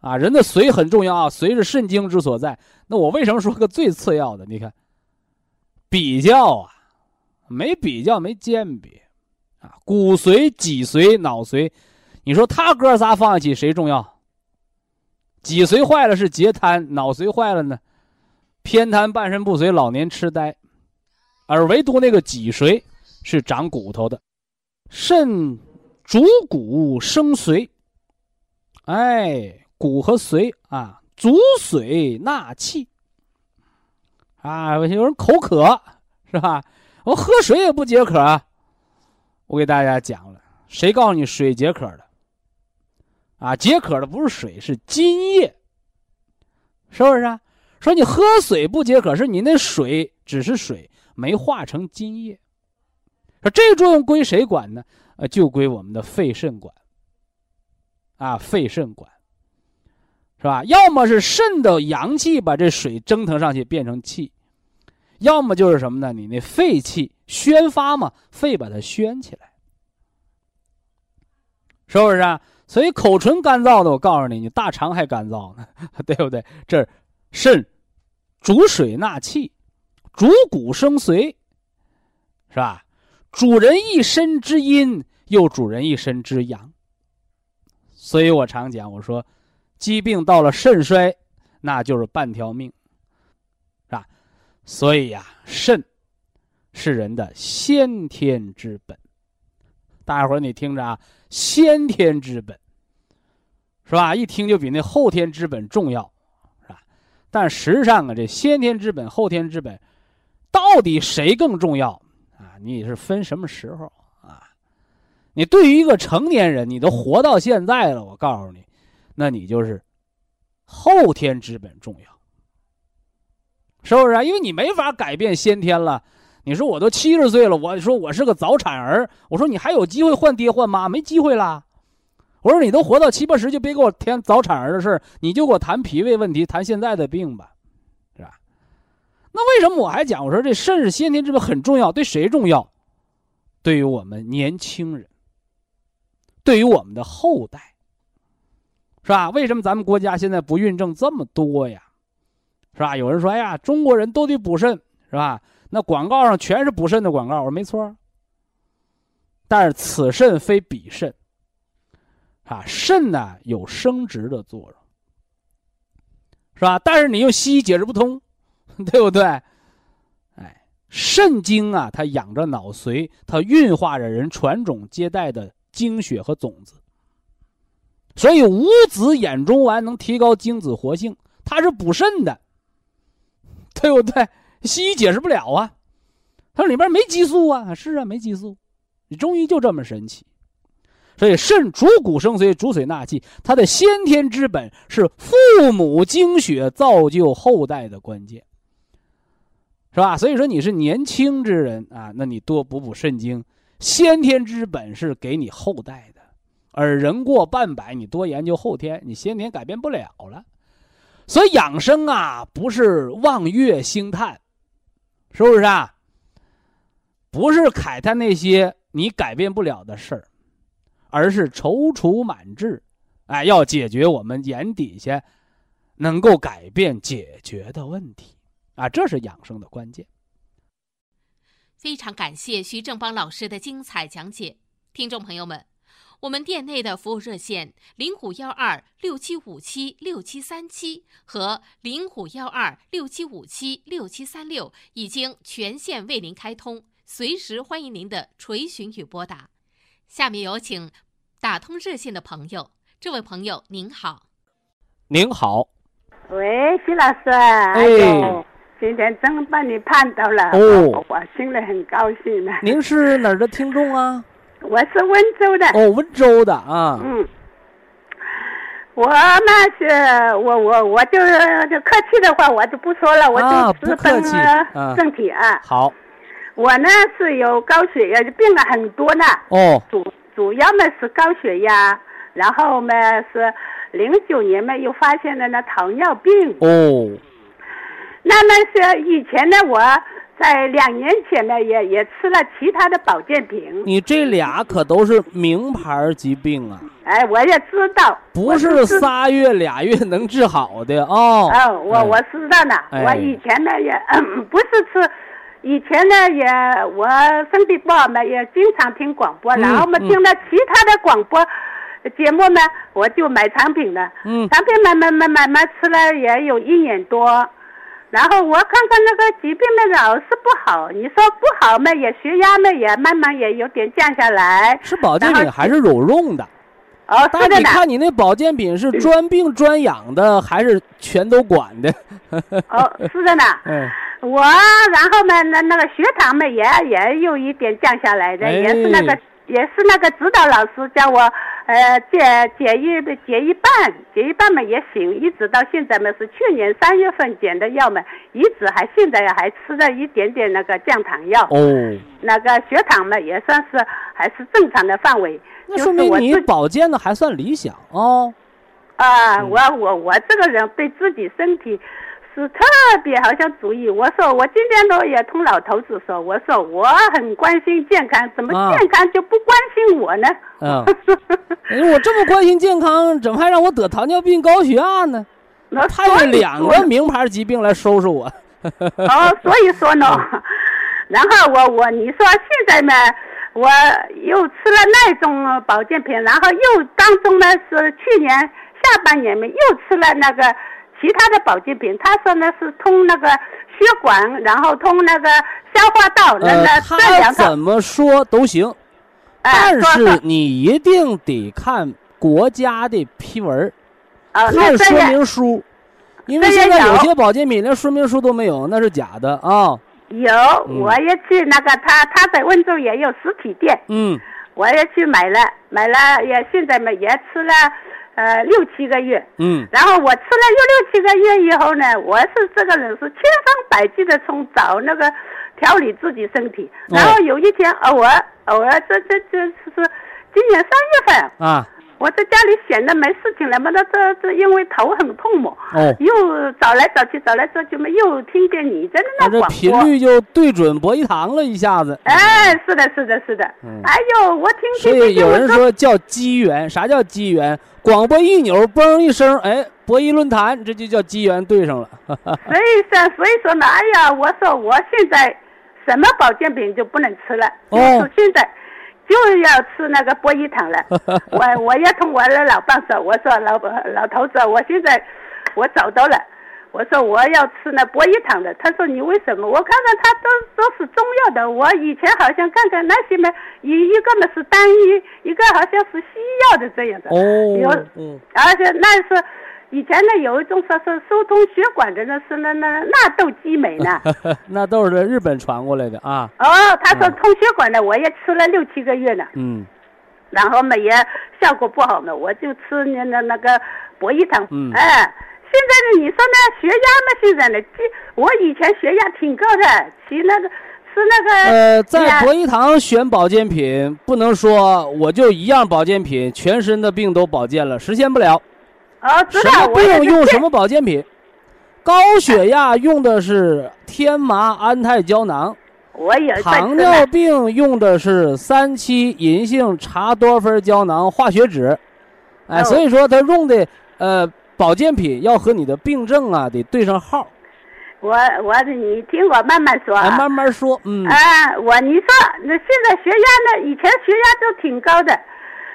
啊，人的髓很重要啊，髓是肾精之所在。那我为什么说个最次要的？你看。比较啊，没比较没鉴别，啊，骨髓、脊髓、脑髓，你说他哥仨放一起谁重要？脊髓坏了是截瘫，脑髓坏了呢，偏瘫、半身不遂、老年痴呆，而唯独那个脊髓是长骨头的，肾主骨生髓，哎，骨和髓啊，主髓纳气。啊，有人口渴，是吧？我喝水也不解渴啊。我给大家讲了，谁告诉你水解渴的？啊，解渴的不是水，是津液，是不是啊？说你喝水不解渴，是你那水只是水，没化成津液。说这个作用归谁管呢？呃，就归我们的肺肾管。啊，肺肾管。是吧？要么是肾的阳气把这水蒸腾上去变成气，要么就是什么呢？你那肺气宣发嘛，肺把它宣起来，是不是啊？所以口唇干燥的，我告诉你，你大肠还干燥呢，(laughs) 对不对？这肾主水纳气，主骨生髓，是吧？主人一身之阴，又主人一身之阳。所以我常讲，我说。疾病到了肾衰，那就是半条命，是吧？所以呀，肾是人的先天之本。大家伙儿你听着啊，先天之本，是吧？一听就比那后天之本重要，是吧？但实际上啊，这先天之本、后天之本，到底谁更重要啊？你是分什么时候啊？你对于一个成年人，你都活到现在了，我告诉你。那你就是后天之本重要，是不是啊？因为你没法改变先天了。你说我都七十岁了，我说我是个早产儿，我说你还有机会换爹换妈？没机会啦。我说你都活到七八十，就别给我谈早产儿的事儿，你就给我谈脾胃问题，谈现在的病吧，是吧？那为什么我还讲我说这肾是先天之本很重要？对谁重要？对于我们年轻人，对于我们的后代，是吧？为什么咱们国家现在不孕症这么多呀？是吧？有人说，哎呀，中国人都得补肾，是吧？那广告上全是补肾的广告，我说没错。但是此肾非彼肾，啊，肾呢有生殖的作用，是吧？但是你用西医解释不通，(laughs) 对不对？哎，肾精啊，它养着脑髓，它运化着人传种接代的精血和种子，所以五子眼中丸能提高精子活性，它是补肾的，对不对？西医解释不了啊，它里边没激素啊，是啊，没激素。你中医就这么神奇，所以肾主骨生髓，主水纳气，它的先天之本是父母精血造就后代的关键，是吧？所以说你是年轻之人啊，那你多补补肾精，先天之本是给你后代的，而人过半百，你多研究后天，你先天改变不了了。所以养生啊，不是望月兴叹，是不是啊？不是慨叹那些。你改变不了的事儿，而是踌躇满志，哎，要解决我们眼底下能够改变解决的问题，啊，这是养生的关键。非常感谢徐正邦老师的精彩讲解，听众朋友们，我们店内的服务热线零五幺二六七五七六七三七和零五幺二六七五七六七三六已经全线为您开通。随时欢迎您的垂询与拨打。下面有请打通热线的朋友。这位朋友您好，您好，喂，徐老师，哎呦，今天真把你盼到了，哦，我心里很高兴呢。您是哪儿的听众啊？我是温州的。哦，温州的啊。嗯，我那是，我我我就是客气的话我就不说了，我就直奔正题啊。好。我呢是有高血压，就病了很多呢。哦，主主要呢是高血压，然后呢是零九年嘛又发现了那糖尿病。哦，那么是以前呢，我在两年前呢也也吃了其他的保健品。你这俩可都是名牌疾病啊！哎，我也知道，不是仨月俩月能治好的哦。哦，我我知道呢，我以前呢也不是吃。以前呢，也我身体不好嘛，也经常听广播，然后嘛听了其他的广播节目呢，我就买产品了。嗯，产品买买买买买吃了也有一年多，然后我看看那个疾病呢老是不好，你说不好嘛，也血压嘛也慢慢也有点降下来。吃保健品还是有用的。哦。但你看你那保健品是专病专养的，还是全都管的？哦，是的呢。(laughs) 嗯。我然后嘛，那那个血糖嘛也也有一点降下来的，也是那个也是那个指导老师叫我，呃，减减一减一半，减一半嘛也行，一直到现在嘛是去年三月份减的药嘛，一直还现在还吃了一点点那个降糖药。哦。那个血糖嘛也算是还是正常的范围。那说明你保健的还算理想哦。啊，我我我这个人对自己身体。是特别好像主意，我说我今天都也同老头子说，我说我很关心健康，怎么健康就不关心我呢？(laughs) 嗯，哎，我这么关心健康，怎么还让我得糖尿病、高血压呢？那派了两个名牌疾病来收拾我。哦，(laughs) 所以说呢，(laughs) 然后我我你说现在呢，我又吃了那种保健品，然后又当中呢是去年下半年嘛又吃了那个。其他的保健品，他说呢是通那个血管，然后通那个消化道，那那这两他怎么说都行，但是你一定得看国家的批文，看说明书，因为现在有。些保健品连说明书都没有，那是假的啊。有，我也去那个他他在温州也有实体店，嗯，我也去买了，买了也现在嘛也吃了。呃，六七个月，嗯，然后我吃了又六七个月以后呢，我是这个人是千方百计的从找那个调理自己身体，然后有一天偶尔偶尔这这这是今年三月份啊，我在家里闲的没事情了嘛，那这这因为头很痛嘛，哦，又找来找去找来找去嘛，又听见你在那广播。频率就对准博一堂了，一下子。哎，是的，是的，是的。嗯哎呦，我听所听听听，以有人说叫机缘，啥叫机缘？广播一扭，嘣一声，哎，博弈论坛，这就叫机缘对上了。(laughs) 所以说，所以说呢，哎呀，我说我现在什么保健品就不能吃了，哦就是现在就要吃那个博益糖了。(laughs) 我我要同我的老伴说，我说老老头子，我现在我找到了。我说我要吃那博益糖的，他说你为什么？我看看他都都是中药的，我以前好像看看那些嘛，一一个嘛是单一，一个好像是西药的这样的。有哦，嗯，而且那是以前呢有一种说是疏通血管的，那是那那纳豆激酶呢。(laughs) 那都是日本传过来的啊。哦，他说通血管的，我也吃了六七个月呢，嗯，然后嘛也效果不好嘛，我就吃那那那个博益堂。嗯哎，现在呢，你说呢血压嘛，现在呢，基我以前血压挺高的，骑那个吃那个。呃，在呀博一堂选保健品，不能说我就一样保健品，全身的病都保健了，实现不了。什道，么病用什么保健品？高血 (laughs) 压用的是天麻安泰胶囊，我也糖尿病用的是三七银杏茶多酚胶囊化学脂。哎，哦所以说他用的呃保健品要和你的病症啊得对上号。我我你听我慢慢说啊。哎，慢慢说，嗯，啊，我你说那现在血压呢？以前血压都挺高的，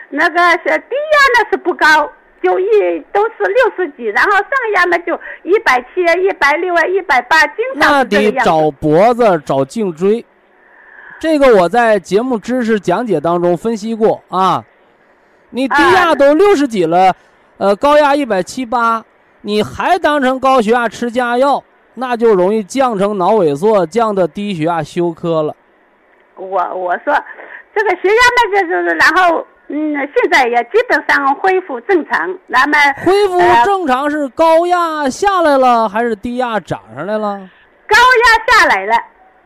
那个是低压呢是不高，就一都是六十几，然后上压呢就一百七、一百六啊、一百八，经常那。得找脖子，找颈椎。这个我在节目知识讲解当中分析过啊。你低压都六十几了，呃，高压一百七八，你还当成高血压吃降压药，那就容易降成脑萎缩，降到低血压休克了。我我说这个血压呢就是，然后嗯，现在也基本上恢复正常。那么恢复呃正常是高压下来了，还是低压涨上来了？高压下来了，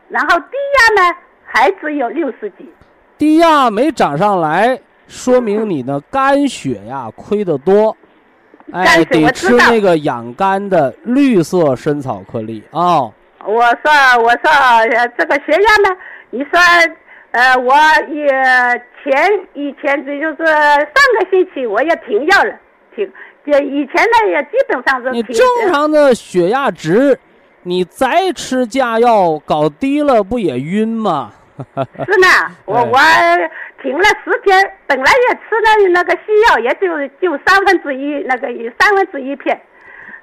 然后低压呢还只有六十几。低压没涨上来，说明你的肝血呀亏得多，哎，得吃那个养肝的绿色参草颗粒啊、我说我说呃这个血压呢，你说呃我也前以前这就是上个星期我也停药了，停。就以前呢也基本上是停。你正常的血压值，你再吃降压药搞低了，不也晕吗？(laughs) 是呢，我哎我停了十天，本来也吃了那个西药，也就就三分之一那个三分之一片，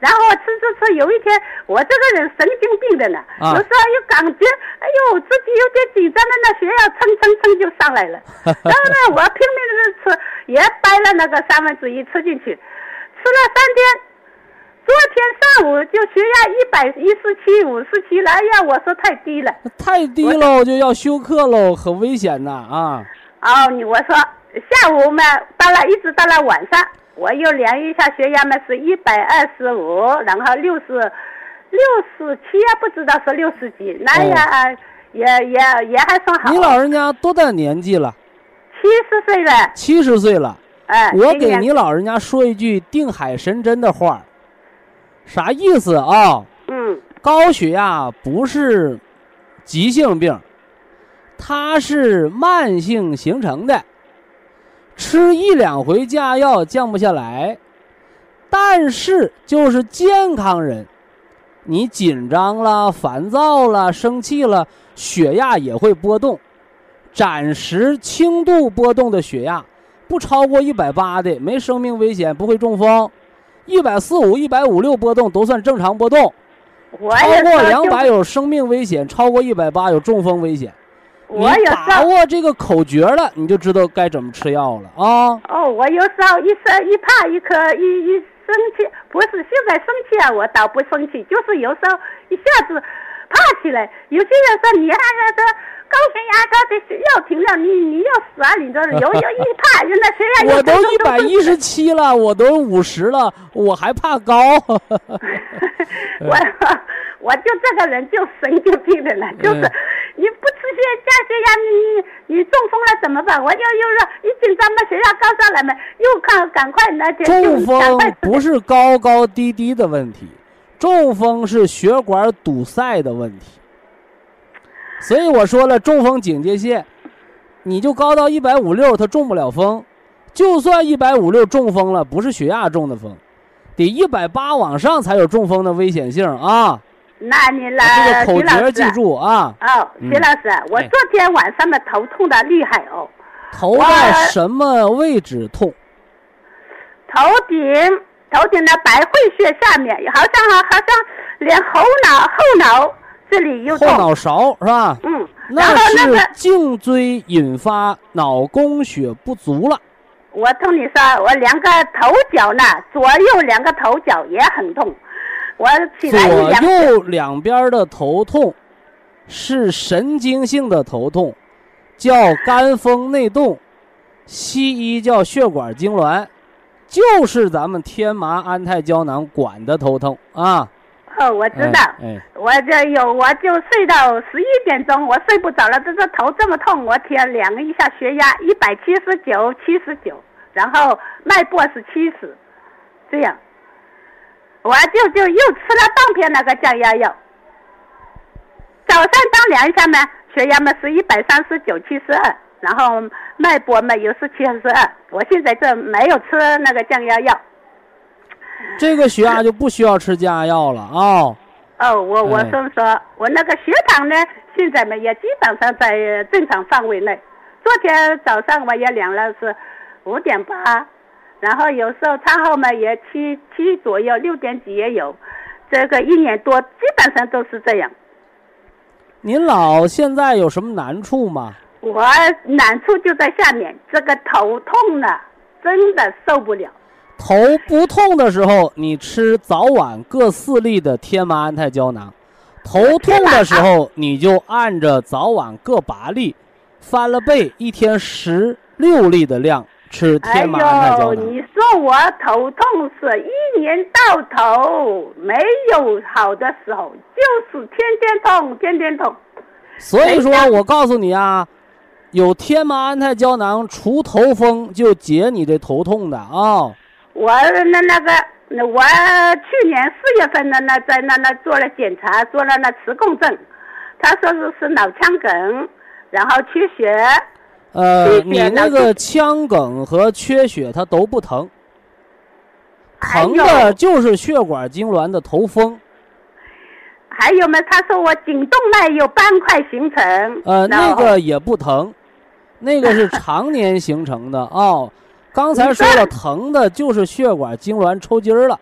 然后吃吃吃，有一天我这个人神经病的呢，啊有时候又感觉哎呦自己有点紧张的，那血压蹭蹭蹭就上来了，(laughs) 然后呢我拼命的吃，也掰了那个三分之一吃进去，吃了三天。昨天上午就血压一百一十七、五十七了，哎呀，我说太低了。太低喽，就要休克喽，很危险呐啊！哦，你我说下午嘛，到了一直到了晚上，我又量一下血压嘛，是一百二十五，然后六十六十七啊，不知道是六十几，那呀、也也也还算好。你老人家多大年纪了？七十岁了，七十岁了。哎，我给你老人家说一句定海神针的话，啥意思啊？嗯高血压不是急性病，它是慢性形成的，吃一两回降压药降不下来。但是就是健康人，你紧张了、烦躁了、生气了，血压也会波动。暂时轻度波动的血压，不超过一百八的，没生命危险，不会中风。一百四五、一百五六波动都算正常波动。超过两百就有生命危险，超过一百八有中风危险。我有把候握这个口诀了，你就知道该怎么吃药了啊！哦，我有时候一生一怕一颗一一生气，不是现在生气啊，我倒不生气，就是有时候一下子怕起来。有些人说你还那个高血压高的药停了，你你要死啊！你这有 (laughs) 有一怕，原来血压我都一百一十七了，我都五十了，我还怕高？(laughs) 我我就这个人就神经病的了，就是你不吃血降血压，你你中风了怎么办？我就又是一紧张嘛，血压高上来嘛，又看赶快那就中风不是高高低低的问题，中风是血管堵塞的问题。所以我说了，中风警戒线，你就高到一百五六，它中不了风。就算一百五六中风了，不是血压中的风，得一百八往上才有中风的危险性啊。那你来，这个口诀记住啊。哦，徐老师，我昨天晚上的头痛的厉害哦。头在什么位置痛？头顶，头顶的白会穴下面，好像好像连后脑后脑。这里又后脑勺是吧？嗯，那是颈椎引发脑供血不足了。我跟你说，我两个头脚呢，左右两个头脚也很痛。我起来左右两边的头痛是神经性的头痛，叫肝风内动，西医叫血管痉挛，就是咱们天麻安泰胶囊管的头痛啊。哦，我知道，我这有，我就睡到十一点钟，我睡不着了，这这头这么痛，我天量一下血压一百七十九，七十九，然后脉搏是七十，这样，我就就又吃了半片那个降压药，早上刚量一下嘛，血压嘛是一百三十九，七十二，然后脉搏嘛又是七十二，我现在这没有吃那个降压药。这个血压 (laughs) 就不需要吃降压药了啊！哦，我我说说，我那个血糖呢，现在嘛也基本上在正常范围内。昨天早上我也量了是五点八，然后有时候餐后嘛也七七左右，六点几也有。这个一年多基本上都是这样。您老现在有什么难处吗？我难处就在下面，这个头痛呢，真的受不了。头不痛的时候，你吃早晚各四粒的天麻安泰胶囊；头痛的时候，你就按着早晚各八粒，翻了倍，一天十六粒的量吃天麻安泰胶囊。你说我头痛是一年到头没有好的时候，就是天天痛，天天痛。所以说我告诉你啊，有天麻安泰胶囊除头风就解你的头痛的啊。我那那个，我去年四月份的，那在那那做了检查，做了那磁共振，他说是是脑腔梗，然后缺血。呃，你那个腔梗和缺血它都不疼，疼的就是血管痉挛的头风。还有嘛？他说我颈动脉有斑块形成。呃，那个也不疼，那个是常年形成的哦。刚才说了，疼的就是血管痉挛抽筋儿了。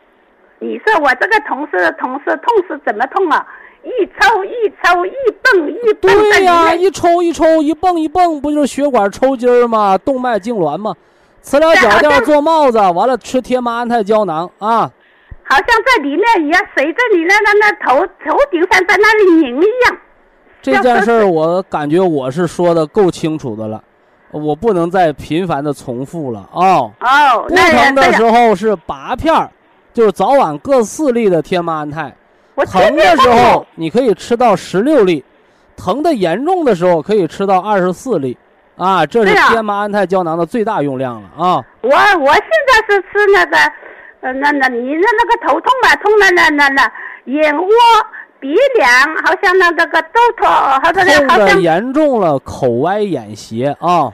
你说我这个同事同事痛是怎么痛啊？一抽一抽一蹦一蹦。对呀，一抽一抽一蹦一蹦，不就是血管抽筋儿吗？动脉痉挛吗？磁疗脚垫做帽子，完了吃天麻安泰胶囊啊。好像在里面一样，谁在里面那那头头顶上在那里拧一样。这件事儿我感觉我是说的够清楚的了。我不能再频繁的重复了啊！哦，不疼的时候是八片儿，就是早晚各四粒的天麻安泰。疼的时候你可以吃到十六粒，疼的严重的时候可以吃到二十四粒，啊，这是天麻安泰胶囊的最大用量了啊！我我现在是吃那个，呃，那那你的那个头痛吧，痛的那那那眼窝、鼻梁，好像那个个都痛，好像痛的严重了，口歪眼斜啊。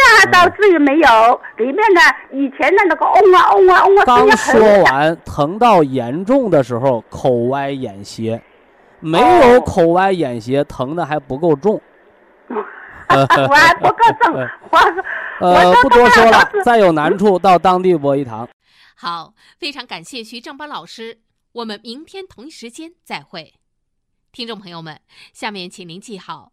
这样还倒至于没有，里面的以前的那个嗡啊嗡啊嗡啊。刚说完，疼到严重的时候口歪眼斜，没有口歪眼斜，疼的还不够重。(laughs) 我还不够重，我呃不多说了，再有难处到当地博一堂。好，非常感谢徐正邦老师，我们明天同一时间再会。听众朋友们，下面请您记好，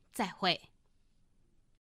再会。